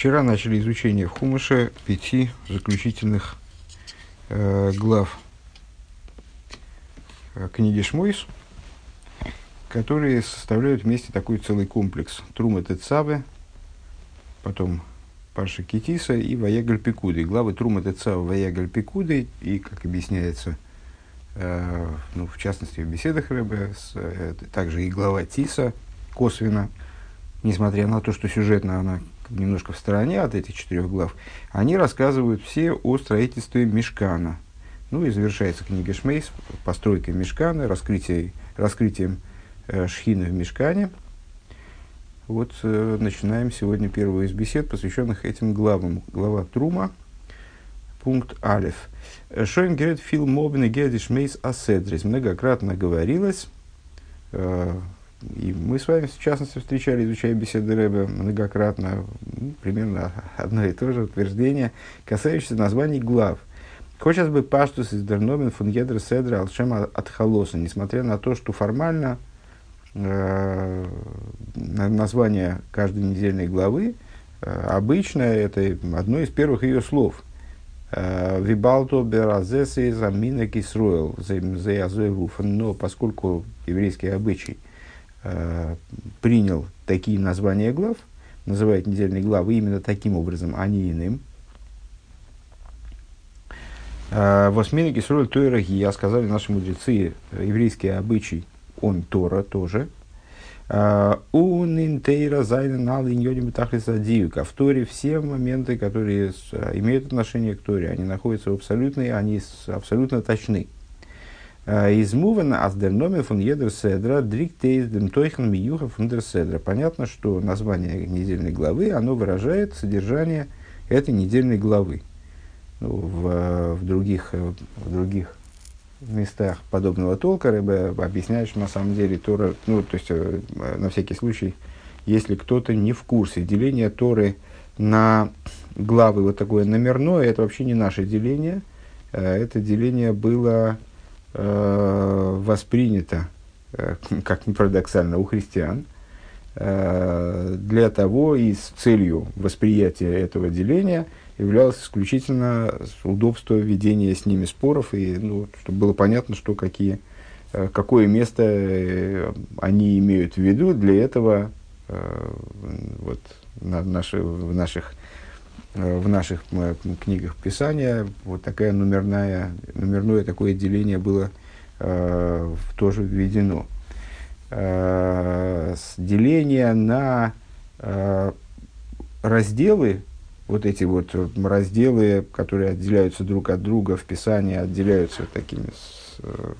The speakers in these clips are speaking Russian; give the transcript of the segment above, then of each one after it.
Вчера начали изучение в Хумыше пяти заключительных э, глав э, книги Шмойс, которые составляют вместе такой целый комплекс. Трума Тецаве, потом Парша Китиса и Ваегаль Пикуды. Главы Трума Тецаве, Ваегаль Пикуды и, как объясняется, э, ну, в частности, в беседах Рэбе, с, э, также и глава Тиса косвенно, несмотря на то, что сюжетно она немножко в стороне от этих четырех глав, они рассказывают все о строительстве Мешкана. Ну и завершается книга Шмейс постройкой Мешкана, раскрытием, раскрытием э, Шхины в Мешкане. Вот э, начинаем сегодня первую из бесед, посвященных этим главам. Глава Трума, пункт Алиф. Шоин говорит, фил мобин и гердиш мейс аседрис. Многократно говорилось, э, и мы с вами, в частности, встречали, изучая беседы Рэбе многократно, ну, примерно одно и то же утверждение, касающееся названий глав. Хочется бы паштус из Дерномен фун Едр Седра Алшема от Холоса, несмотря на то, что формально э, название каждой недельной главы э, обычно это одно из первых ее слов. Э, Вибалто беразесы замина кисруэл но поскольку еврейский обычай – принял такие названия глав, называет недельные главы именно таким образом, а не иным. Э, Восьмина Кисроль Тойра Гия, сказали наши мудрецы, еврейский обычай, он Тора тоже. Э, Унинтейра Зайна Нал Иньоним Тахлисадиюка. В Торе все моменты, которые имеют отношение к Торе, они находятся в абсолютной, они абсолютно точны. Измуван аздерноме фун едер седра дриктейз дем тойхан миюха фун седра. Понятно, что название недельной главы, оно выражает содержание этой недельной главы. Ну, в, в, других, в других местах подобного толка Рэбе объясняет, что на самом деле Тора, ну, то есть, э, на всякий случай, если кто-то не в курсе, деление Торы на главы вот такое номерное, это вообще не наше деление. Э, это деление было э, воспринято, э, как ни парадоксально, у христиан, э, для того и с целью восприятия этого деления являлось исключительно удобство ведения с ними споров, и ну, чтобы было понятно, что какие, э, какое место э, они имеют в виду. Для этого э, вот, на, наши, в наших Э, в наших э, книгах Писания вот такая номерная, номерное такое деление было э, тоже введено. Э, деление на э, разделы, вот эти вот разделы, которые отделяются друг от друга в Писании, отделяются такими, э,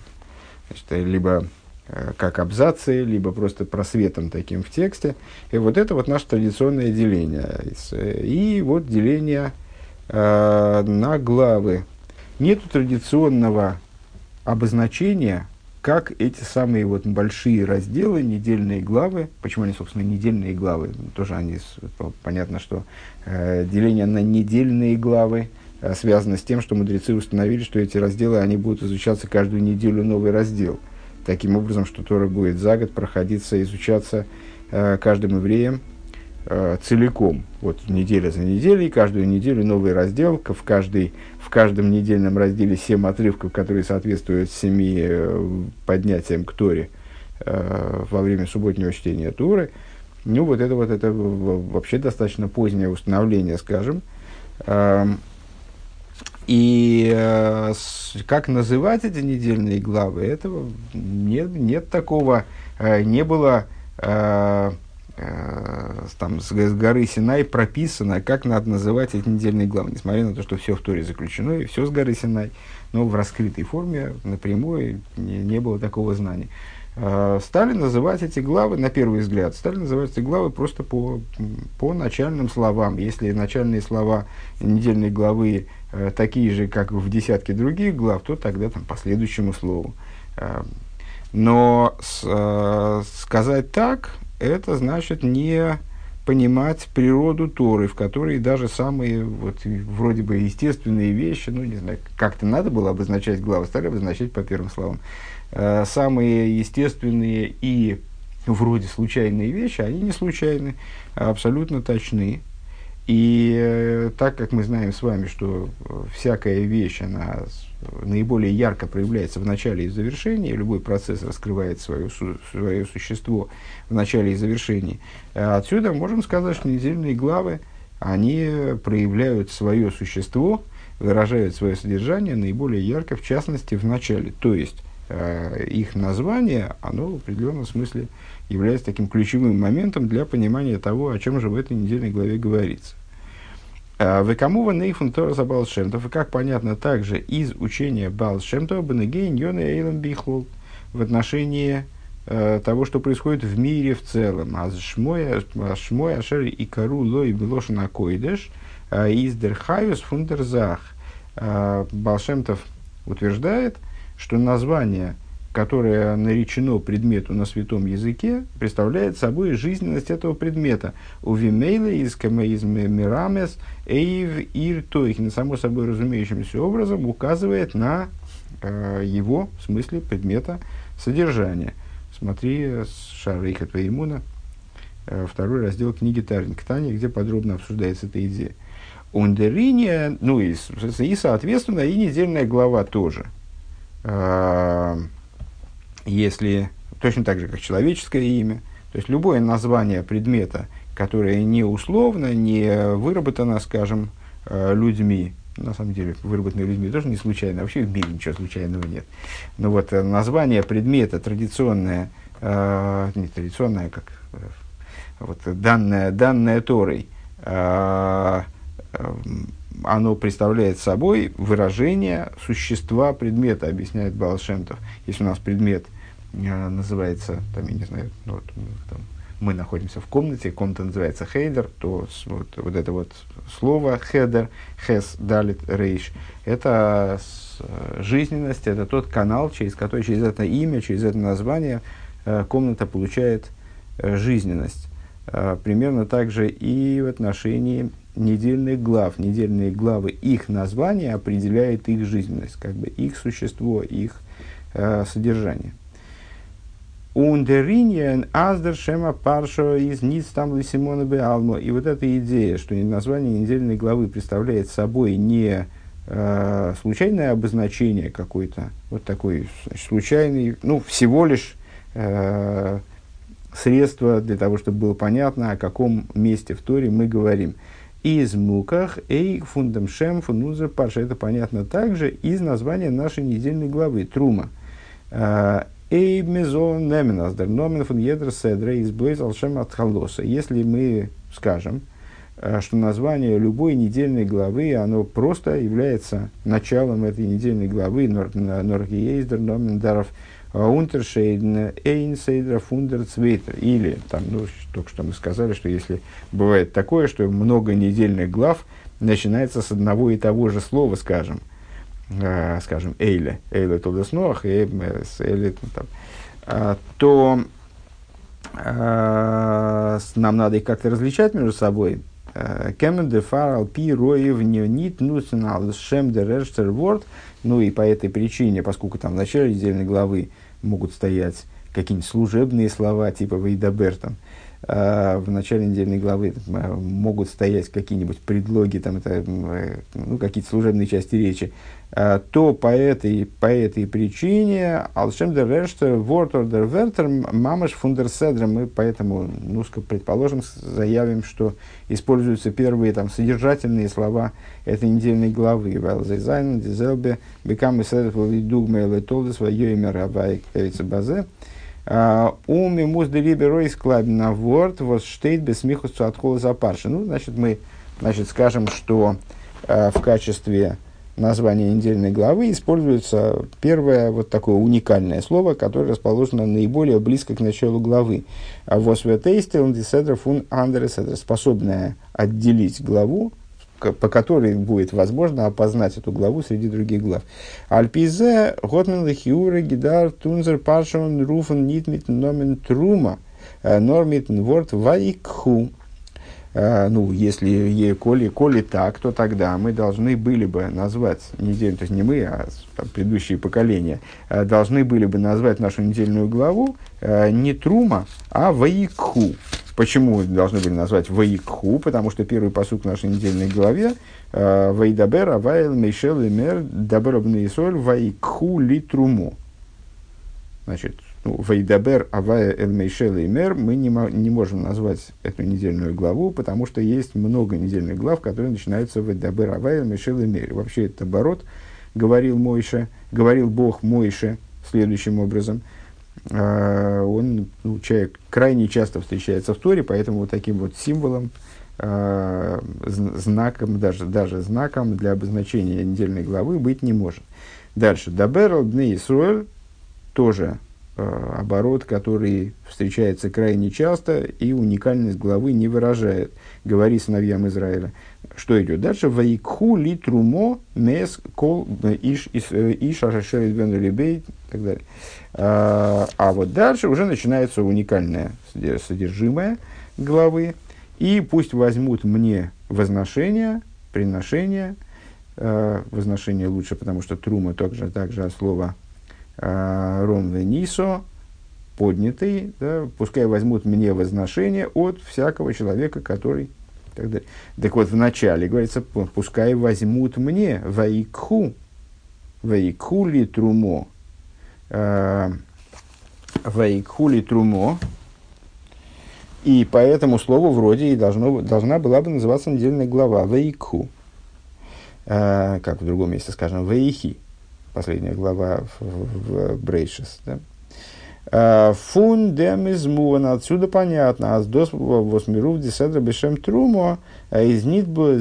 значит, либо Э, как абзацы, либо просто просветом таким в тексте. И вот это вот наше традиционное деление. И вот деление э, на главы. Нету традиционного обозначения, как эти самые вот большие разделы, недельные главы, почему они, собственно, недельные главы, тоже они, понятно, что э, деление на недельные главы э, связано с тем, что мудрецы установили, что эти разделы, они будут изучаться каждую неделю новый раздел – таким образом, что Тора будет за год проходиться, изучаться э, каждым евреем э, целиком. Вот неделя за неделей, каждую неделю новый раздел, в, каждой, в каждом недельном разделе семь отрывков, которые соответствуют семи э, поднятиям к Торе э, во время субботнего чтения Торы. Ну, вот это вот это вообще достаточно позднее установление, скажем. Эм, и э, как называть эти недельные главы, этого нет, нет такого, э, не было э, э, там, с, с горы Синай прописано, как надо называть эти недельные главы, несмотря на то, что все в Торе заключено, и все с горы Синай, но в раскрытой форме напрямую не, не было такого знания. Э, стали называть эти главы, на первый взгляд, стали называть эти главы просто по, по начальным словам. Если начальные слова недельной главы Э, такие же, как в десятке других глав, то тогда там по следующему слову. Э, но с, э, сказать так, это значит не понимать природу Торы, в которой даже самые вот, вроде бы естественные вещи, ну не знаю, как-то надо было обозначать главы, стали обозначать по первым словам. Самые естественные и вроде случайные вещи, они не случайны, а абсолютно точны. И э, так как мы знаем с вами, что всякая вещь, она наиболее ярко проявляется в начале и завершении, любой процесс раскрывает свое, свое существо в начале и завершении, отсюда можем сказать, что недельные главы, они проявляют свое существо, выражают свое содержание наиболее ярко, в частности, в начале. То есть, э, их название, оно в определенном смысле является таким ключевым моментом для понимания того, о чем же в этой недельной главе говорится. Э, Векамува нейфун Тора за Балшемтов, и как понятно также из учения Балшемтова, Бенегейн Йона Эйлам Бихлол, в отношении э, того, что происходит в мире в целом. А шмой ашер и кару лой белошина койдеш, э, из дерхайус фундерзах. Балшемтов утверждает, что название – которое наречено предмету на святом языке, представляет собой жизненность этого предмета. У вимейле из мирамес эйв ир тойхин, само собой разумеющимся образом, указывает на э, его, в смысле, предмета содержания. Смотри, Шарейха Твеймуна, э, второй раздел книги Тарин Ктани, где подробно обсуждается эта идея. Ундериния, ну и, и, соответственно, и недельная глава тоже. Э, если точно так же, как человеческое имя, то есть любое название предмета, которое не условно, не выработано, скажем, э, людьми, на самом деле, выработанные людьми тоже не случайно, вообще в мире ничего случайного нет. Но вот э, название предмета традиционное, э, не традиционное, как вот данное, данное Торой, оно представляет собой выражение существа предмета, объясняет Бааль-Шем-Тов. Если у нас предмет называется, там, я не знаю, ну, вот, там, мы находимся в комнате, комната называется חדר, то вот, вот это вот слово חדר, חית, דלת, ריש, это э, жизненность, это тот канал, через который, через это имя, через это название э, комната получает жизненность. Примерно так же и в отношении недельных глав. Недельные главы, их название определяет их жизненность, как бы их существо, их э, содержание. Ундериньен аздер шема паршо из ниц там лисимона алмо. И вот эта идея, что название недельной главы представляет собой не э, случайное обозначение какой-то, вот такой значит, случайный, ну, всего лишь э, средство для того, чтобы было понятно, о каком месте в Торе мы говорим – из муках эй фундам шем фунузер парша. Это понятно также из названия нашей недельной главы Трума. Эй мезон неменаздер номен фун едр седра из алшем от халоса. Если мы скажем, а, что название любой недельной главы, оно просто является началом этой недельной главы, Норгиездер, Номендаров, Унтершейден, Эйнсейдер, Фундер, Цвейтер. Или, там, ну, только что мы сказали, что если бывает такое, что много недельных глав начинается с одного и того же слова, скажем, э, скажем, Эйле, Эйле Тодеснох, Эйле, там, э, то э, нам надо их как-то различать между собой. Кемен де фарал пи роев нит нусенал шем де рештер ворд. Ну и по этой причине, поскольку там в начале недельной главы могут стоять какие-нибудь служебные слова, типа Вейдабер, там, а в начале недельной главы э, могут стоять какие-нибудь предлоги, там, это, э, ну, какие-то служебные части речи, а, то по этой, по этой причине Алшем дер Решта, Вортор дер Вертер, Мамаш фундерседра, мы поэтому, ну, предположим, заявим, что используются первые там, содержательные слова этой недельной главы. Вэлзайзайн, Дизелбе, Бекам и Седер, Дугме, Летолдес, Вайоймер, Абай, Базе. А, Уми муздели ройс на ворд вот штейт без смеху откола за парши. Ну, значит, мы значит, скажем, что э, в качестве названия недельной главы используется первое вот такое уникальное слово, которое расположено наиболее близко к началу главы. А способное отделить главу по которой будет возможно опознать эту главу среди других глав. Альпизе, Готмен, Лехиура, Гидар, Тунзер, Паршон, Руфен, Нитмит, Номен, Трума, э, Нормит, Ворд, Вайкху. Э, ну, если, коли, коли так, то тогда мы должны были бы назвать неделю, то есть не мы, а там, предыдущие поколения, э, должны были бы назвать нашу недельную главу э, не Трума, а Ваикху. Почему должны были назвать ויקחו? Потому что первый פסוק в нашей недельной главе וידבר הוי' אל משה לאמר דבר ישראל ויקחו לי תרומה. Значит, ну, וידבר הוי' אל משה לאמר мы не, не можем назвать эту недельную главу, потому что есть много недельных глав, которые начинаются וידבר הוי' אל משה לאמר. Вообще это оборот, говорил Мойше, говорил Бог Мойше следующим образом. Uh, он, ну, человек крайне часто встречается в Торе, поэтому вот таким вот символом, uh, знаком, даже, даже знаком для обозначения недельной главы быть не может. Дальше. Дабер Бне Исруэль тоже Э, оборот, который встречается крайне часто и уникальность главы не выражает. Говори сыновьям Израиля. Что идет дальше? Вайкху ли трумо мес кол иш э, иш ашашерит бен ребей и так далее. А, а вот дальше уже начинается уникальное содержимое главы. И пусть возьмут мне возношение, приношение, э, возношение лучше, потому что трума также, также от слова Э, Ром Венисо, поднятый, да, пускай возьмут мне возношение от всякого человека, который... Так, далее. так вот, в начале говорится, пускай возьмут мне ваикху, ваикху ли трумо, э, ваикху ли трумо, и по этому слову вроде и должно, должна была бы называться недельная глава ваикху, э, как в другом месте скажем, ваихи последняя глава в, в, в Брейшес. Да? А, фун дем измуан, отсюда понятно, а с дос восмирув десетра бешем трумо, а из нитбу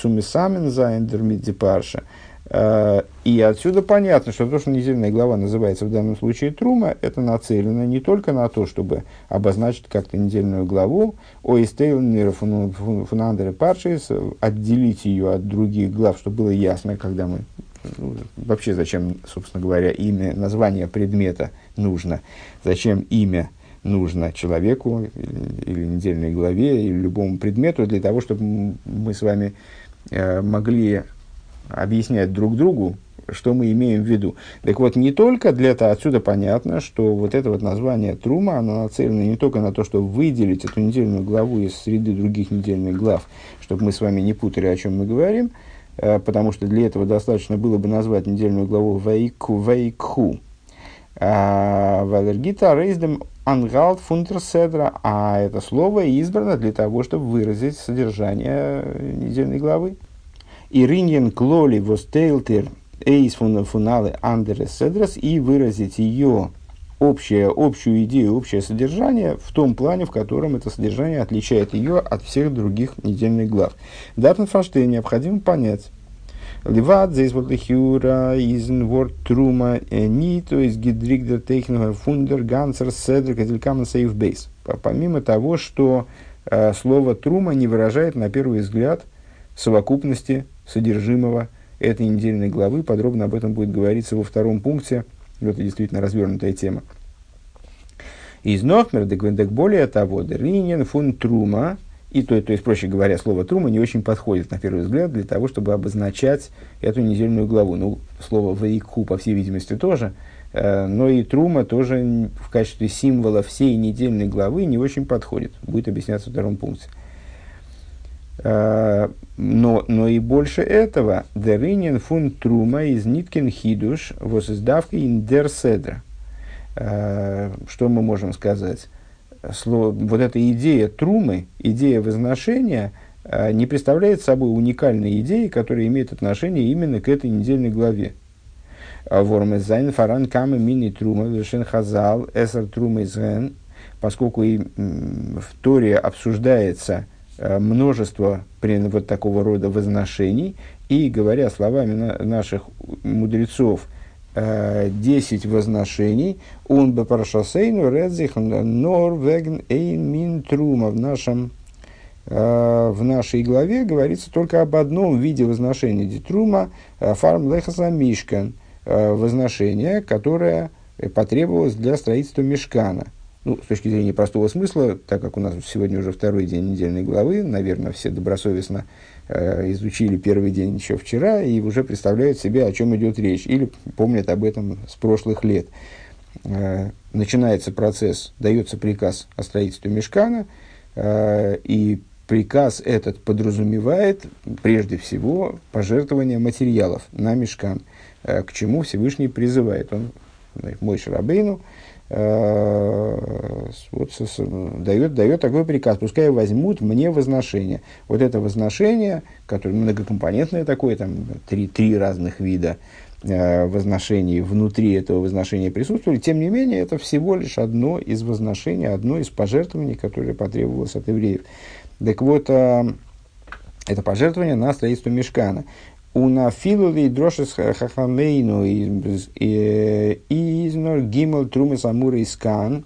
цумисамен зайндер миддипарша. А, и отсюда понятно, что то, что недельная глава называется в данном случае Трума, это нацелено не только на то, чтобы обозначить как-то недельную главу, о истейлнер фунандере паршис, отделить ее от других глав, чтобы было ясно, когда мы ну, вообще зачем, собственно говоря, имя, название предмета нужно, зачем имя нужно человеку или, недельной главе, или любому предмету, для того, чтобы мы с вами э, могли объяснять друг другу, что мы имеем в виду. Так вот, не только для этого, отсюда понятно, что вот это вот название Трума, оно нацелено не только на то, чтобы выделить эту недельную главу из среды других недельных глав, чтобы мы с вами не путали, о чем мы говорим, потому что для этого достаточно было бы назвать недельную главу Вейку, Вейкху. А, Валергита Рейздем Ангалт Фунтерседра, а это слово избрано для того, чтобы выразить содержание недельной главы. Ириньен Клоли Востейлтер Эйс Фуналы Андерес Седрес и выразить ее общее, общую идею, общее содержание в том плане, в котором это содержание отличает ее от всех других недельных глав. Датн фаштей необходимо понять. Ливат, здесь вот лихюра, изн ворд трума, ни, то есть гидригдер тейхнер фундер, гансер, седр, кателькамен сейф бейс. Помимо того, что э, слово трума не выражает, на первый взгляд, совокупности содержимого этой недельной главы. Подробно об этом будет говориться во втором пункте это действительно развернутая тема. Из Нохмер, дек более того, Ринин фун трума, и то, то есть, проще говоря, слово трума не очень подходит, на первый взгляд, для того, чтобы обозначать эту недельную главу. Ну, слово вейку, по всей видимости, тоже, э, но и трума тоже в качестве символа всей недельной главы не очень подходит. Будет объясняться в втором пункте. Но, но и больше этого, деринен фун трума из ниткин хидуш воссоздавка индер седра. Э, что мы можем сказать? Слово, вот эта идея трумы, идея возношения, э, не представляет собой уникальной идеи, которая имеет отношение именно к этой недельной главе. Вормезайн фаран камы мини трума, вешен хазал, эсер трума изген, поскольку и в Торе обсуждается Э, множество вот такого рода возношений, и, говоря словами наших мудрецов, э, десять возношений, он бы парашасейну редзих норвеген эйн мин трума в нашем э, в нашей главе говорится только об одном виде возношения. Дитрума фарм лехаса мишкан возношение, которое потребовалось для строительства мешкана. Ну, с точки зрения простого смысла, так как у нас сегодня уже второй день недельной главы, наверное, все добросовестно э, изучили первый день еще вчера и уже представляют себе, о чем идет речь, или помнят об этом с прошлых лет. Э, начинается процесс, дается приказ о строительстве мешкана, э, и приказ этот подразумевает прежде всего пожертвование материалов на мешкан, э, к чему Всевышний призывает. Он, мой Шарабейну, Э, вот, дает, дает такой приказ, пускай возьмут мне возношение. Вот это возношение, которое многокомпонентное такое, там три, три разных вида э, возношений внутри этого возношения присутствовали, тем не менее, это всего лишь одно из возношений, одно из пожертвований, которое потребовалось от евреев. Так вот, э, это пожертвование на строительство мешкана. Унафилули дрошес хахамейну изнор гимл трумес амура искан.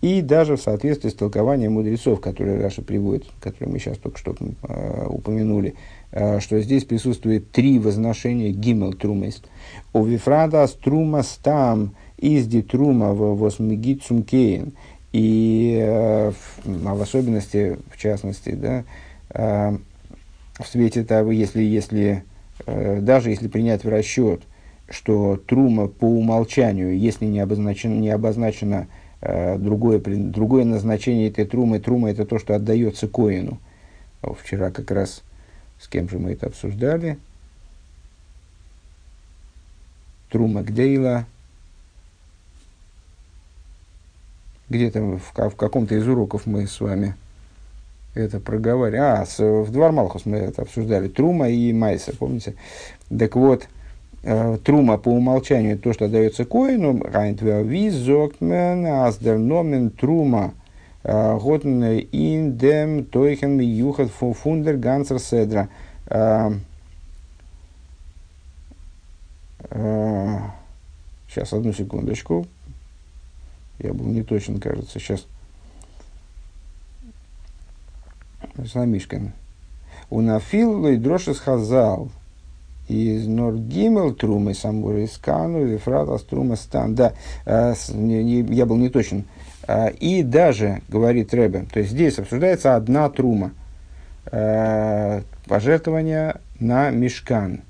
И даже в соответствии с толкованием мудрецов, которые Раша приводит, которые мы сейчас только что э, упомянули, э, что здесь присутствует три возношения гимел трумес. У вифрада струма стам изди трума восмигит цумкейн. И э, в, а в особенности, в частности, да, э, в свете того, если, если даже если принять в расчет, что трума по умолчанию, если не обозначено, не обозначено э, другое, другое назначение этой трумы, трума это то, что отдается коину. Вчера как раз с кем же мы это обсуждали. Трума Гдейла. Где-то в, в каком-то из уроков мы с вами это проговаривали. А, с, в Двор Малхус мы это обсуждали. Трума и Майса, помните? Так вот, э, Трума по умолчанию то, что дается коину, Зоктмен, Аздерномен, Трума, э, Готн Индем, Тойхен, Юхат, Фундер, Гансер, Седра. Э, сейчас, одну секундочку. Я был не точен, кажется. Сейчас Сламишкин. У нафил и дрошис хазал. Из Норгимел трумы самуры скану вифрата струма стан. Да, э, я был не точен. Э, и даже, говорит Рэбе, то есть здесь обсуждается одна трума. Э, пожертвование на мешкан.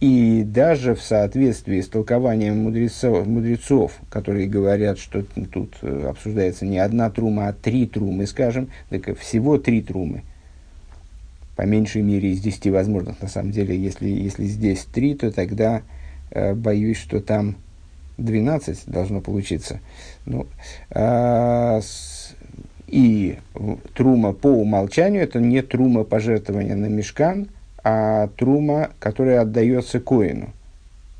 И даже в соответствии с толкованием мудрецов, мудрецов, которые говорят, что тут обсуждается не одна трума, а три трумы, скажем, так всего три трумы – по меньшей мере из 10 возможных. На самом деле, если, если здесь 3, то тогда э, боюсь, что там 12 должно получиться. Ну, э, с, и трума по умолчанию это не трума пожертвования на мешкан, а трума, которая отдается коину.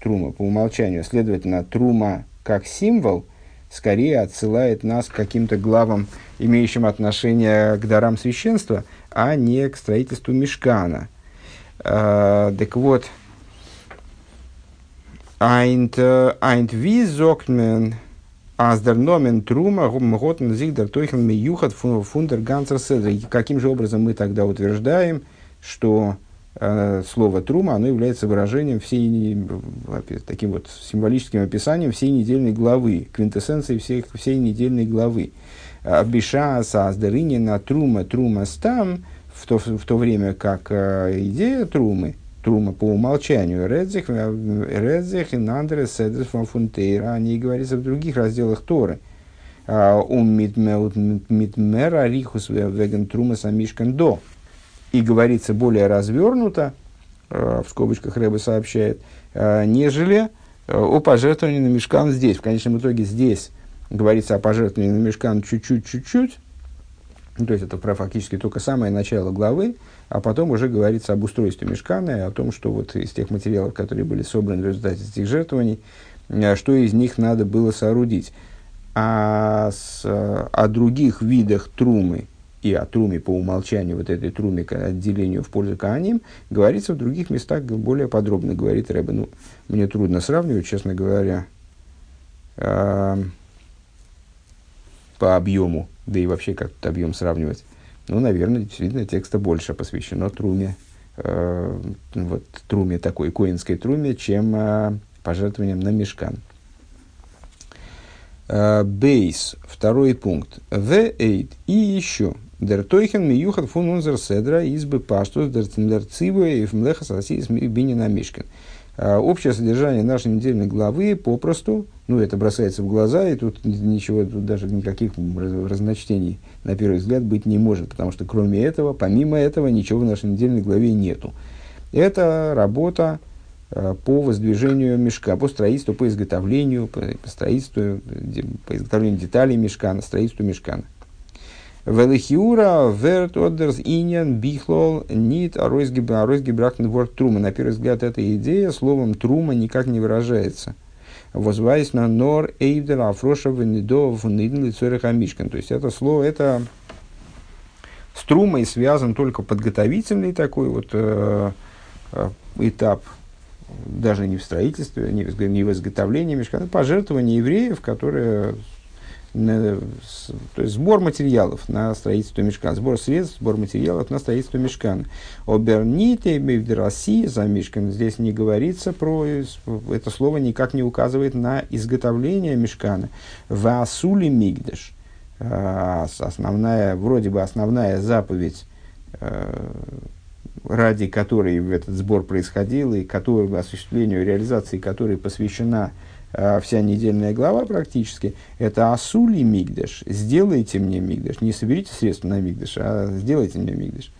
Трума по умолчанию. Следовательно, трума как символ скорее отсылает нас к каким-то главам, имеющим отношение к дарам священства, а не к строительству мешкана. Э, так вот, Айнт ви зоктмен аздерномен трума готен зигдер тойхен миюхат фундер гансер седр. Каким же образом мы тогда утверждаем, что слово трума, оно является выражением всей, таким вот символическим описанием всей недельной главы, квинтэссенцией всей, всей недельной главы. Биша Саздерини на Трума Трума Стам, в то, в то время как э, идея Трумы, Трума по умолчанию, Редзих, э, Редзих и Нандре Седрес Фунтейра, они говорится в других разделах Торы. А, ум митмера рихус веген трума самишкан до. И говорится более развернуто, э, в скобочках Рэбе сообщает, нежели о пожертвовании на мешкан здесь. В конечном итоге здесь говорится о пожертвовании на мешкан чуть-чуть, чуть-чуть, ну, то есть это про фактически только самое начало главы, а потом уже говорится об устройстве мешкана и о том, что вот из тех материалов, которые были собраны в результате этих жертвований, э, что из них надо было соорудить. А с, э, о других видах трумы и о труме по умолчанию, вот этой труме к отделению в пользу Кааним, говорится в других местах более подробно, говорит Рэбе. Ну, мне трудно сравнивать, честно говоря. Э, по объему, да и вообще как этот объем сравнивать. Ну, наверное, действительно текста больше посвящено труме, э, вот труме такой, коинской труме, чем э, пожертвованием на мешкан. Бейс, второй пункт. В эйд и еще. Дер тойхен миюхат фун унзер седра избы паштус дер цимлерцивы и фмлеха сасис бинина мишкин. Общее содержание нашей недельной главы попросту, ну это бросается в глаза, и тут ничего, тут даже никаких разночтений на первый взгляд быть не может, потому что кроме этого, помимо этого, ничего в нашей недельной главе нету. Это работа Э, по воздвижению мешка, по строительству, по изготовлению, по, строительству, по изготовлению деталей мешкана, строительству мешкана. Велихиура, верт, одерс, иньян, бихлол, нит, аройсгибрахтен ворд трума. На первый взгляд, эта идея словом трума никак не выражается. Возвайс на нор эйвдер афроша венедо внидн лицореха мишкан. То есть, это слово, это с трумой связан только подготовительный такой вот э, э этап даже не в строительстве, не в, не в изготовлении мешкана, пожертвование евреев, которые то есть сбор материалов на строительство мешкана, сбор средств, сбор материалов на строительство мешкана. Оберните России за мешкан. Здесь не говорится про, это слово никак не указывает на изготовление мешкана. Васули мигдеш. А, основная, вроде бы основная заповедь э, ради которой этот сбор происходил, и который, осуществлению реализации которой посвящена вся недельная глава практически, это Асули Мигдеш. Сделайте мне Мигдеш. Не соберите средства на Мигдеш, а сделайте мне Мигдеш.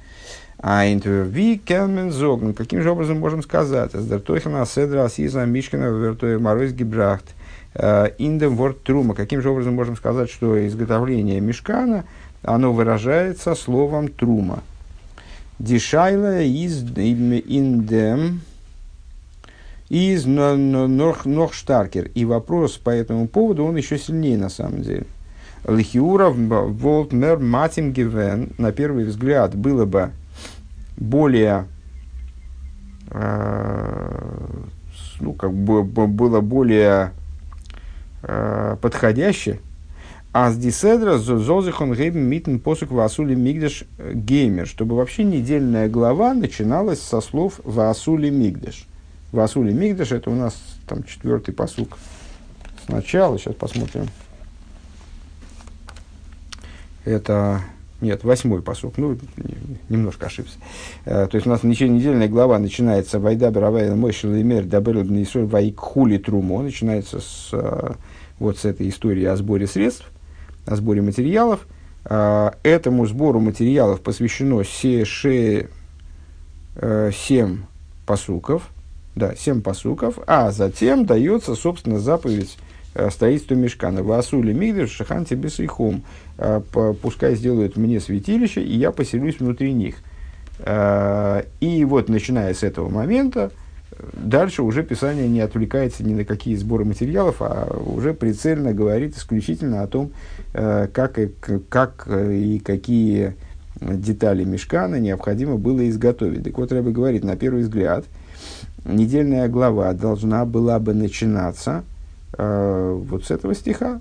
А интервью Келмен Зогн. Каким же образом можем сказать? Сдартойхана Седра Асиза Мишкина Вертоя Морозь Гибрахт. Индем Ворд Трума. Каким же образом можем сказать, что изготовление мешкана, оно выражается словом Трума? Дишайла из индем из Норхштаркер. И вопрос по этому поводу, он еще сильнее на самом деле. Лихиура Волтмер Матим Гивен, на первый взгляд, было бы более, э, ну, как бы было более э, подходяще, а с диседра зозихон гейб митн посук васули мигдеш э, геймер, чтобы вообще недельная глава начиналась со слов васули мигдеш. Васули мигдеш это у нас там четвертый посук сначала, сейчас посмотрим. Это нет, восьмой посук. Ну, немножко ошибся. Э, то есть у нас недельная глава начинается Вайда Бравайна Мойшил Лимер Дабер Бнисоль Вайкхули Трумо. Начинается с, э, вот с этой истории о сборе средств о сборе материалов. А, этому сбору материалов посвящено се, ше, э, семь посуков, да, семь посуков, а затем дается, собственно, заповедь э, строительства мешкана. Васули мигдеш шаханти бесейхом. Э, пускай сделают мне святилище, и я поселюсь внутри них. И вот, начиная с этого момента, дальше уже Писание не отвлекается ни на какие сборы материалов, а уже прицельно говорит исключительно о том, э, как и, как и какие детали мешкана необходимо было изготовить. Так вот, Рэбе говорит, на первый взгляд, недельная глава должна была бы начинаться э, вот с этого стиха.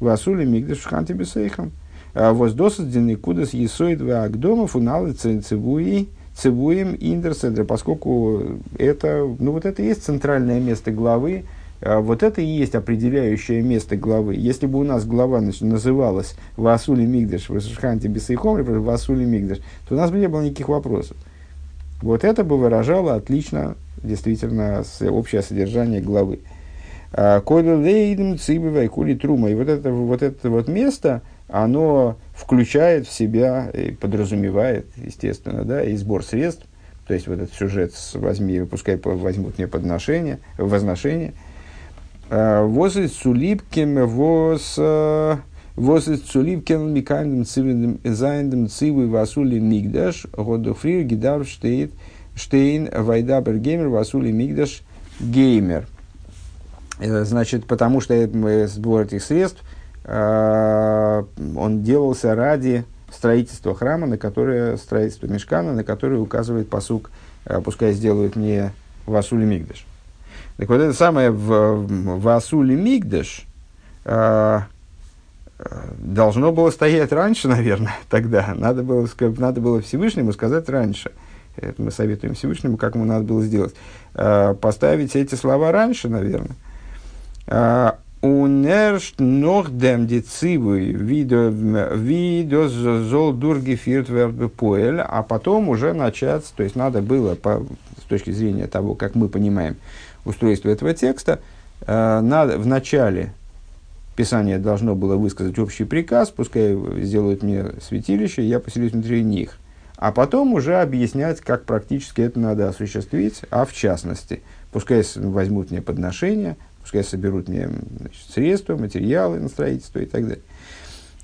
Васули мигдеш ханти бесейхам. Воздосад кудас есоид вагдомов уналы цивуи Цивуем Индерседра, поскольку это, ну вот это и есть центральное место главы, а вот это и есть определяющее место главы. Если бы у нас глава называлась Васули Мигдаш, Васушханти Бесейхом, Васули Мигдаш, то у нас бы не было никаких вопросов. Вот это бы выражало отлично, действительно, общее содержание главы. А, Койда лейдем цибывай кули трума. И вот это вот, это вот место, оно включает в себя, и подразумевает, естественно, да, и сбор средств, то есть вот этот сюжет возьми, пускай возьмут мне подношение, возношение. А, воз из цулипкем, воз, а, воз из цулипкем, микандем цивидем, зайндем цивы васули мигдаш, годофрир гидар штейн, штейн, вайдабер геймер, васули мигдаш, геймер. Э, значит, потому что сбор этих средств – Э, он делался ради строительства храма, на которое строительство мешкана, на которое указывает посук, э, пускай сделают мне Васули Мигдаш. Так вот это самое в Васули Мигдаш э, должно было стоять раньше, наверное, тогда. Надо было, надо было Всевышнему сказать раньше. Это мы советуем Всевышнему, как ему надо было сделать. Поставить эти слова раньше, наверное. Унершт нох дем децивы видо зол дурги поэль, а потом уже начать, то есть надо было, по, с точки зрения того, как мы понимаем устройство этого текста, э, надо в начале Писание должно было высказать общий приказ, пускай сделают мне святилище, я поселюсь внутри них. А потом уже объяснять, как практически это надо осуществить, а в частности, пускай возьмут мне подношения, пускай соберут мне значит, средства, материалы на строительство и так далее.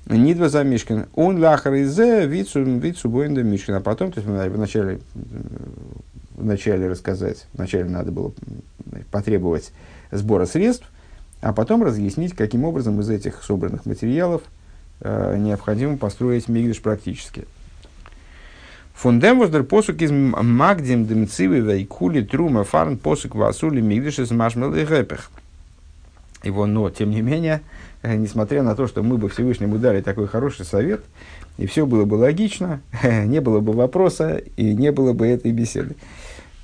Нидва за Мишкин. Он лахар изе вицу вицу бойнда Мишкин. А потом, то есть вначале, вначале рассказать, вначале надо было потребовать сбора средств, а потом разъяснить, каким образом из этих собранных материалов э, необходимо построить мигдиш практически. Фундем воздер посук из магдим демцивы вейкули трума фарн посук васули мигдиш из машмел и гэпех. Его, но, тем не менее, э, несмотря на то, что мы бы Всевышнему дали такой хороший совет, и все было бы логично, не было бы вопроса и не было бы этой беседы.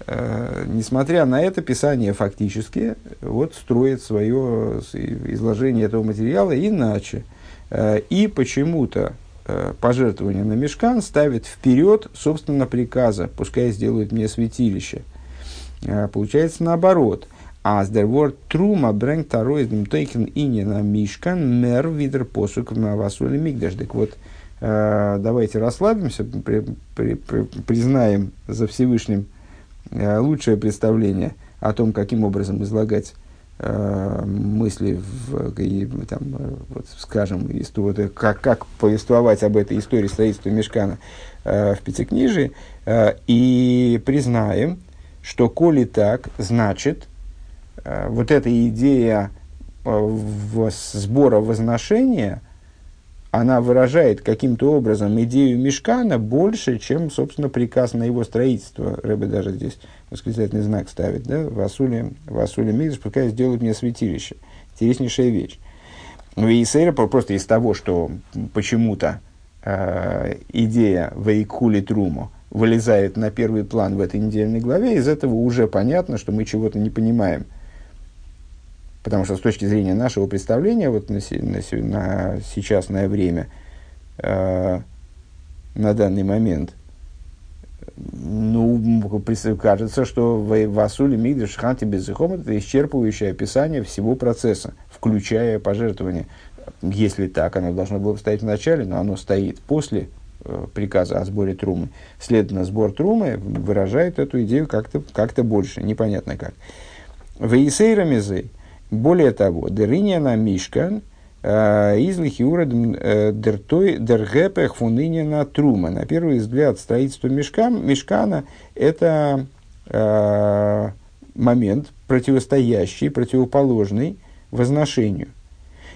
Э, несмотря на это, Писание фактически вот, строит свое изложение этого материала иначе. Э, и почему-то э, пожертвование на мешкан ставит вперед, собственно, приказа, пускай сделают мне святилище. Получается наоборот. А с word трума брэнг тароиздем тейкен ини на мишкан мер видер посук на васули мигдаш. Так вот, давайте расслабимся, при, при, при, признаем за Всевышним лучшее представление о том, каким образом излагать э, мысли, в, и, там, э, вот, скажем, вот, как, как повествовать об этой истории строительства Мешкана э, в Пятикнижии, э, и признаем, что коли так, значит, э, вот эта идея э, в, сбора возношения – она выражает каким-то образом идею мешкана больше, чем, собственно, приказ на его строительство. Рэбе даже здесь восклицательный знак ставит, да, в Асуле, в Асуле Мигдаш, пускай сделают мне святилище. Интереснейшая вещь. Ну и Сейра просто из того, что почему-то э, идея Вейкули Труму вылезает на первый план в этой недельной главе, из этого уже понятно, что мы чего-то не понимаем – Потому что с точки зрения нашего представления, вот на, на, на сейчасное время, э, на данный момент, ну, кажется, что в Васуле Мигдаш Ханти Безыхом это исчерпывающее описание всего процесса, включая пожертвование. Если так, оно должно было стоять в начале, но оно стоит после э, приказа о сборе трумы. Следовательно, сбор трумы выражает эту идею как-то как больше, непонятно как. Вейсейра Мизей – более того, дерыня на мишкан, э, из лихиура э, дергепех фуныня на трума. На первый взгляд, строительство мешкан, мешкана – это э, момент противостоящий, противоположный возношению.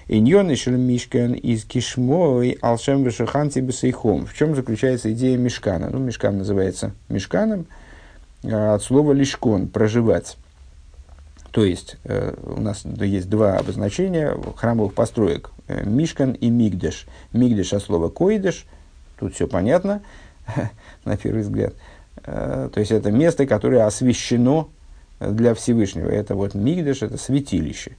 Иньон и мишкан из кишмой алшем вешаханти бесейхом. В чем заключается идея мешкана? Ну, мешкан называется мешканом от слова лишкон – проживать. То есть, э, у нас есть два обозначения храмовых построек. Э, Мишкан и Мигдеш. Мигдеш от слова койдеш. Тут все понятно, на первый взгляд. Э, то есть, это место, которое освящено для Всевышнего. Это вот Мигдеш, это святилище.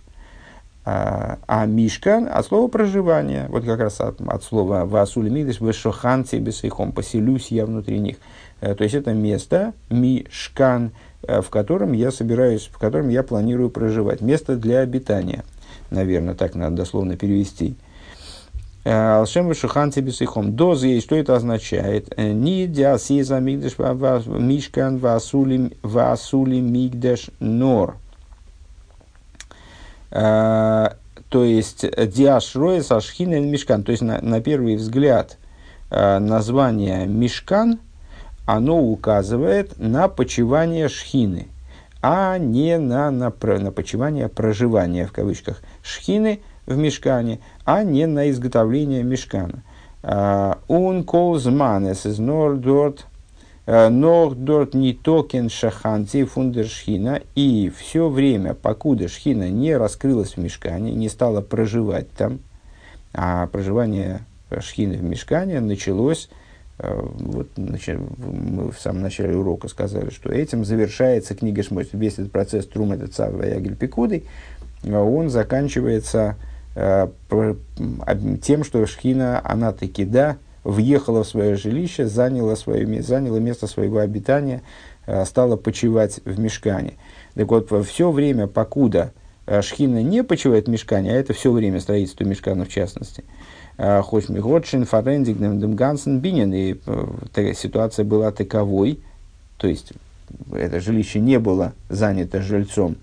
А, а Мишкан от слова проживание. Вот как раз от, от слова Васули Мигдеш, Вешохан Цебесейхом, поселюсь я внутри них. То есть, это место, Мишкан, Э, в котором я собираюсь, в котором я планирую проживать. Место для обитания, наверное, так надо дословно перевести. Э, Алшем Вишухан Тибисихом. Доза есть, что это означает? Э, Ни диасиза мигдеш мишкан васули мигдеш нор. То есть, диаш роес ашхин мишкан. То есть, на, на первый взгляд, название мишкан – оно указывает на почивание шхины, а не на, на, на почивание проживания, в кавычках, шхины в мешкане, а не на изготовление мешкана. Он колзманес из нордорт, нордорт не токен шаханти фундершхина, и все время, покуда шхина не раскрылась в мешкане, не стала проживать там, а проживание шхины в мешкане началось вот, значит, мы в самом начале урока сказали, что этим завершается книга Шмот. Весь этот процесс Трум это Цав Ягель Пикудой. он заканчивается тем, что Шхина, она таки да, въехала в свое жилище, заняла, свое, заняла место своего обитания, стала почивать в мешкане. Так вот, все время, покуда Шхина не почивает в мешкане, а это все время строительство мешкана в частности – Хоть Миготшин, Фарендик, Демгансен, Бинин. И э, ситуация была таковой, то есть это жилище не было занято жильцом,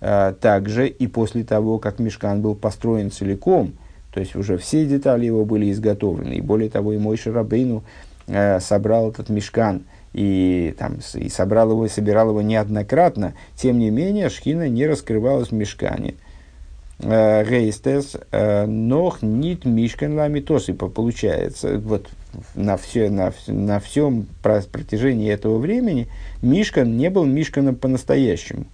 э, также и после того, как Мешкан был построен целиком, то есть уже все детали его были изготовлены. И более того, и мой Шарабейну э, собрал этот Мешкан и, там, и собрал его, и собирал его неоднократно. Тем не менее, Шхина не раскрывалась в Мешкане. Рейстес, нох нит мишкан ламитос. И получается, вот на, все, на, на всем протяжении этого времени Мишкан не был Мишканом по-настоящему.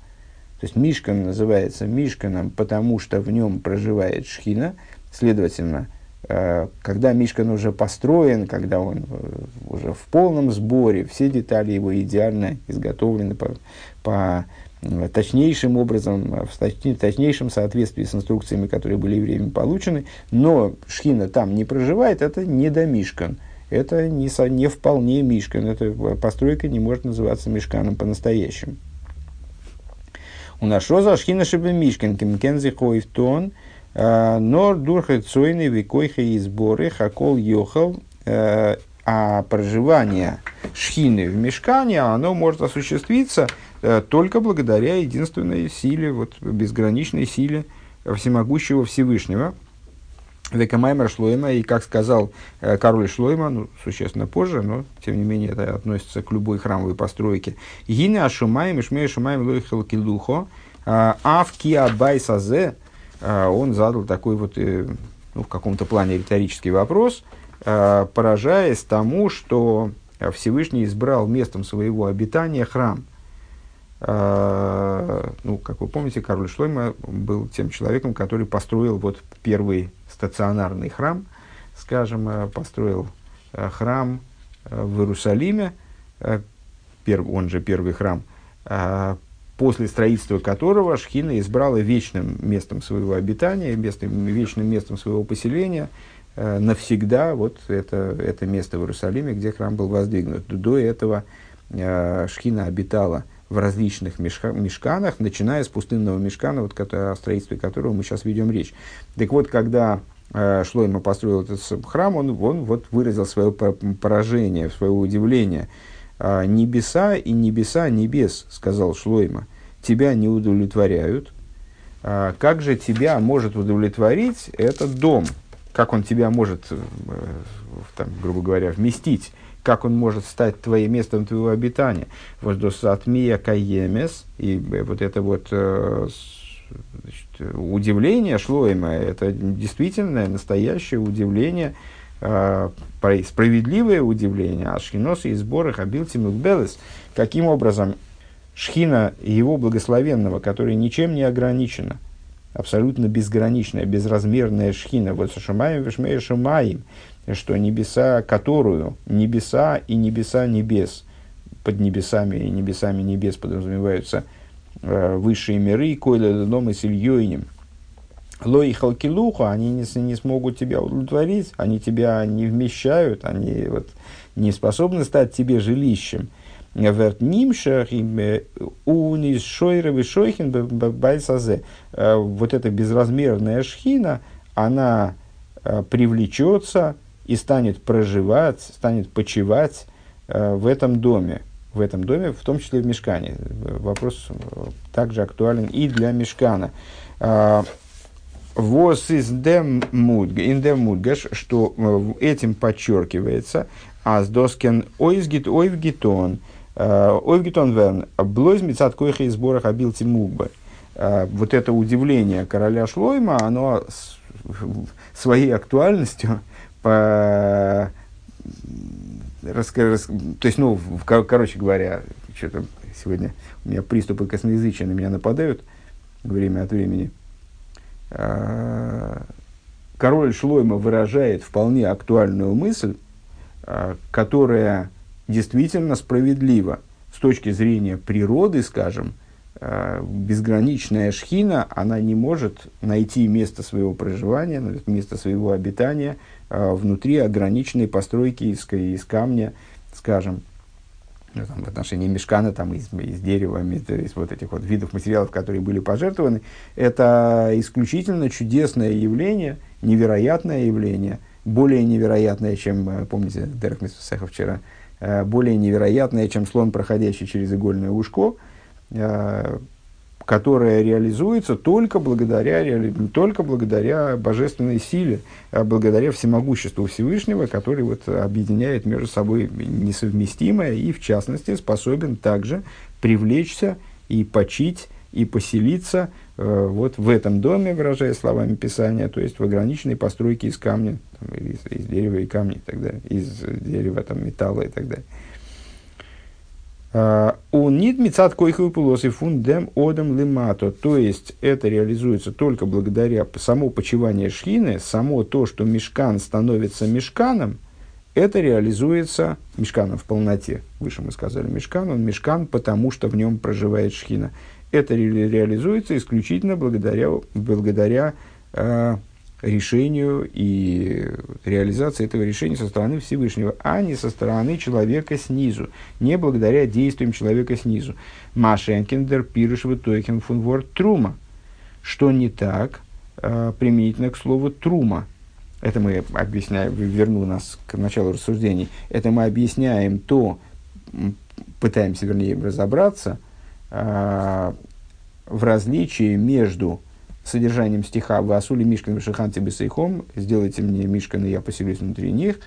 То есть Мишкан называется Мишканом, потому что в нем проживает Шхина. Следовательно, э, когда Мишкан уже построен, когда он э, уже в полном сборе, все детали его идеально изготовлены по, по точнейшим образом, в точнейшем соответствии с инструкциями, которые были евреями получены, но Шхина там не проживает, это не до Мишкан. Это не, со, не вполне Мишкан. Эта постройка не может называться Мишканом по-настоящему. У нас Роза Шхина Шибе Мишкан, Кемкензи Хойфтон, а, Нор Дурха Цойны Викойха и Сборы, Хакол Йохал, а, проживание Шхины в Мишкане, оно может осуществиться – Э, только благодаря единственной силе, вот, безграничной силе всемогущего Всевышнего. Векамаймер Шлойма, и как сказал э, король Шлойма, ну, существенно позже, но тем не менее это относится к любой храмовой постройке. Гине Ашумаем, Ишмей Шумаем Лойхел Килухо, а, Авки Абайсазе, он задал такой вот, э, ну, в каком-то плане риторический вопрос, поражаясь тому, что Всевышний избрал местом своего обитания храм – ну, как вы помните, король Шлойма был тем человеком, который построил вот первый стационарный храм, скажем, э, построил э, храм э, в Иерусалиме, он же первый храм, после строительства которого Шхина избрала вечным местом своего обитания, местом, вечным местом своего поселения навсегда вот это, это место в Иерусалиме, где храм был воздвигнут. До этого Шхина обитала – в различных мешка, мешканах, начиная с пустынного мешкана, вот, о строительстве которого мы сейчас ведем речь. Так вот, когда э, Шлойма построил этот храм, он, он вот выразил свое поражение, свое удивление. «А, «Небеса и небеса небес», — сказал Шлойма, — «тебя не удовлетворяют. А, как же тебя может удовлетворить этот дом? Как он тебя может, э, там, грубо говоря, вместить?» Как он может стать твоим местом твоего обитания. Воздосатмия каемес, и вот это вот э, значит, удивление Шлойма, это действительно настоящее удивление, э, справедливое удивление, а шхиносы и сборы хабилтим белес, каким образом шхина его благословенного, который ничем не ограничена, абсолютно безграничная, безразмерная шхина, вот шамаем вишмея шамаем, что небеса, которую небеса и небеса небес, под небесами и небесами небес подразумеваются э, высшие миры, койля дом и с Ильёйнем. Лои халкилуха, они не, не смогут тебя удовлетворить, они тебя не вмещают, они вот, не способны стать тебе жилищем. Верт нимшах э, унис шойровый шойхин байсазе. Э, вот эта безразмерная шхина, она э, привлечется и станет проживать, станет почивать э, в этом доме. В этом доме, в том числе в мешкане. Вопрос э, также актуален и для мешкана. Э, Вос из дем мудгаш, что э, этим подчеркивается, а с доскен ойзгит ойвгитон, э, ойвгитон верн, блойз мецат койха и сборах обил тимугба. Вот это удивление короля Шлойма, оно своей актуальностью по... Рас, рас, то есть, ну, в, короче говоря, что-то сегодня у меня приступы косноязычия на меня нападают время от времени. А, король Шлойма выражает вполне актуальную мысль, а, которая действительно справедлива с точки зрения природы, скажем, безграничная шхина, она не может найти место своего проживания, место своего обитания э, внутри ограниченной постройки из, из камня, скажем, ну, там, в отношении мешкана там, из, из дерева, из вот этих вот видов материалов, которые были пожертвованы, это исключительно чудесное явление, невероятное явление, более невероятное, чем, э, помните, Дерек Мисусеха вчера, э, более невероятное, чем слон, проходящий через игольное ушко, э, которая реализуется только благодаря, только благодаря божественной силе, а благодаря всемогуществу Всевышнего, который вот объединяет между собой несовместимое и, в частности, способен также привлечься и почить и поселиться э, вот в этом доме, выражая словами Писания, то есть в ограниченной постройке из камня, там, из, из дерева и камня и так далее, из дерева, там, металла и так далее. А, у нит мецат койховый полосы фундем одам лимато. То есть это реализуется только благодаря само почивание шхины, само то, что мешкан становится мешканом, это реализуется мешканом в полноте. Выше мы сказали мешкан, он мешкан, потому что в нем проживает шхина. Это ре- реализуется исключительно благодаря, благодаря э, решению и реализации этого решения со стороны Всевышнего, а не со стороны человека снизу, не благодаря действиям человека снизу. Машенкендер пирышева тойхен фунвор трума. Что не так э, применительно к слову трума. Это мы объясняем, верну нас к началу рассуждений. Это мы объясняем то, пытаемся, вернее, разобраться э, в различии между содержанием стиха «Васули Мишкан Вишиханти Бесейхом» «Сделайте мне Мишкан, и я поселюсь внутри них»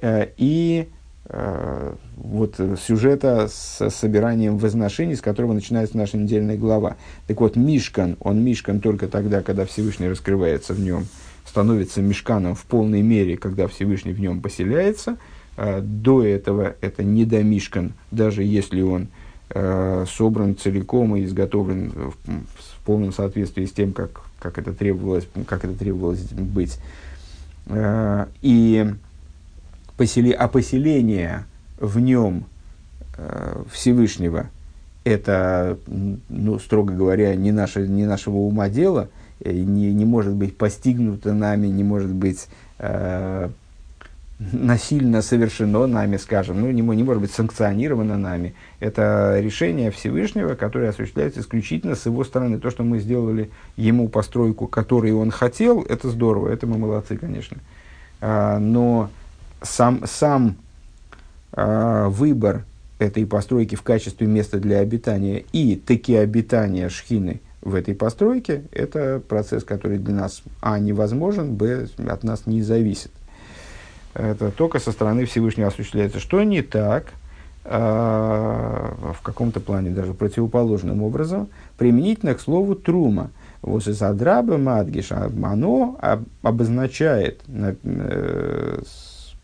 э, и э, вот сюжета с собиранием возношений, с которого начинается наша недельная глава. Так вот, Мишкан, он Мишкан только тогда, когда Всевышний раскрывается в нем, становится Мишканом в полной мере, когда Всевышний в нем поселяется. Э, до этого это не до Мишкан, даже если он собран целиком и изготовлен в, в полном соответствии с тем, как как это требовалось, как это требовалось быть. Э, и посели, а поселение в нем э, Всевышнего, это, ну, строго говоря, не, наше, не нашего ума дело, не, не может быть постигнуто нами, не может быть э, насильно совершено нами, скажем, ну, не, не может быть санкционировано нами. Это решение Всевышнего, которое осуществляется исключительно с его стороны. То, что мы сделали ему постройку, которую он хотел, это здорово, это мы молодцы, конечно. А, но сам, сам а, выбор этой постройки в качестве места для обитания и таки обитания шхины в этой постройке, это процесс, который для нас, а, невозможен, б, от нас не зависит это только со стороны Всевышнего осуществляется. Что не так, э, в каком-то плане даже противоположным образом, применительно к слову трума. Вот из адраба мадгиша, оно обозначает, э,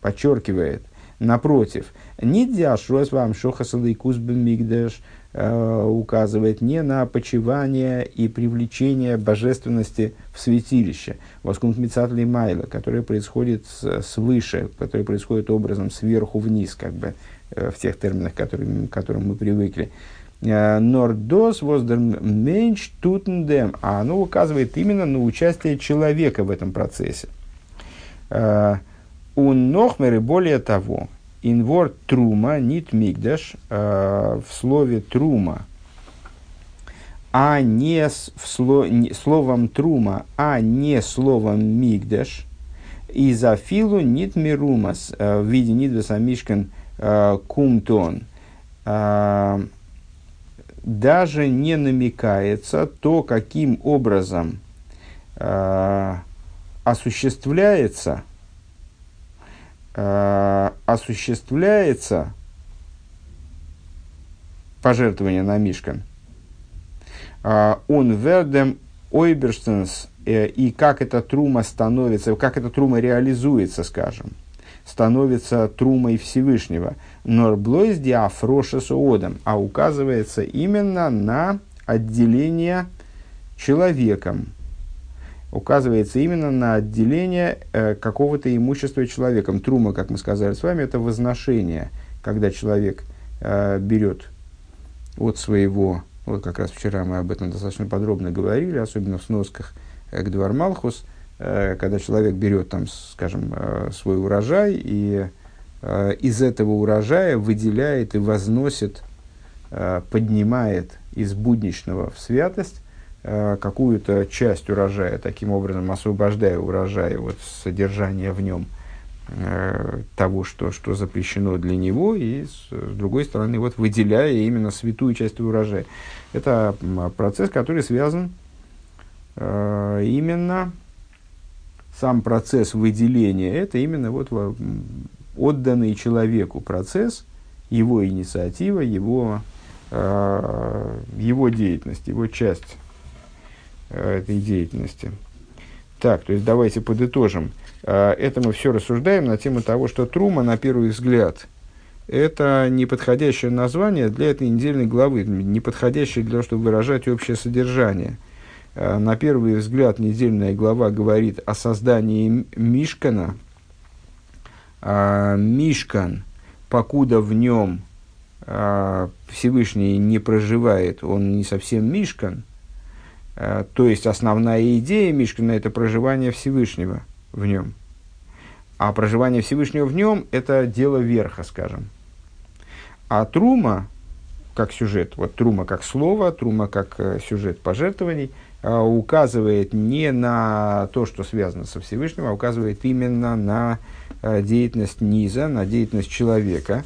подчеркивает, напротив, не дяшрос вам шохасалайкус мигдаш, Э, указывает не на почивание и привлечение божественности в святилище, воскунт мицатли майла, которое происходит свыше, которое происходит образом сверху вниз, как бы э, в тех терминах, которые, к которым мы привыкли. Э, Нордос воздер меньш тутендем, а оно указывает именно на участие человека в этом процессе. У Нохмеры более того, Инвор трума, нит мигдаш, э, в слове трума, а не с, в сло, не, словом трума, а не словом мигдаш, и за филу нит мирумас, э, в виде нидвеса мишкан э, кумтон, даже не намекается то, каким образом осуществляется – э, осуществляется пожертвование на Мишкан, э, он вердем ойберстенс, э, и как эта трума становится, как эта трума реализуется, скажем, становится трумой Всевышнего. Норблойс диафроша суодом, а указывается именно на отделение человеком, указывается именно на отделение э, какого-то имущества человеком. Трума, как мы сказали с вами, это возношение, когда человек э, берет от своего Вот как раз вчера мы об этом достаточно подробно говорили, особенно в сносках к Двармалхус, когда человек берет, там, скажем, свой урожай и из этого урожая выделяет и возносит, поднимает из будничного в святость какую-то часть урожая, таким образом освобождая урожай от содержания в нем Э, того, что, что запрещено для него, и с, другой стороны, вот выделяя именно святую часть урожая. Это процесс, который связан э, именно, сам процесс выделения, это именно вот отданный человеку процесс, его инициатива, его, э, его деятельность, его часть э, этой деятельности. Так, то есть давайте подытожим. А, это мы все рассуждаем на тему того, что трума, на первый взгляд, это неподходящее название для этой недельной главы, неподходящее для того, чтобы выражать общее содержание. А, на первый взгляд недельная глава говорит о создании Мишкана. А, Мишкан, покуда в нем Всевышний не проживает, он не совсем Мишкан. То есть основная идея Мишкана – это проживание Всевышнего – в нем. А проживание Всевышнего в нем – это дело верха, скажем. А трума, как сюжет, вот трума как слово, трума как э, сюжет пожертвований, э, указывает не на то, что связано со Всевышним, а указывает именно на э, деятельность низа, на деятельность человека,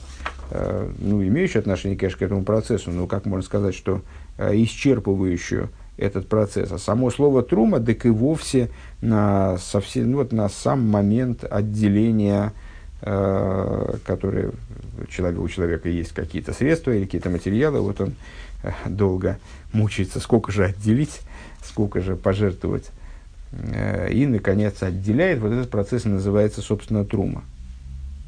ну, имеющую отношение, конечно, к этому процессу, но как можно сказать, что исчерпывающую этот процесс. А само слово трума, так и вовсе на, совсем, ну, вот на сам момент отделения, э, который человек, у человека есть какие-то средства или какие-то материалы, вот он э, долго мучается, сколько же отделить, сколько же пожертвовать. Э, и, наконец, отделяет. Вот этот процесс называется, собственно, трума.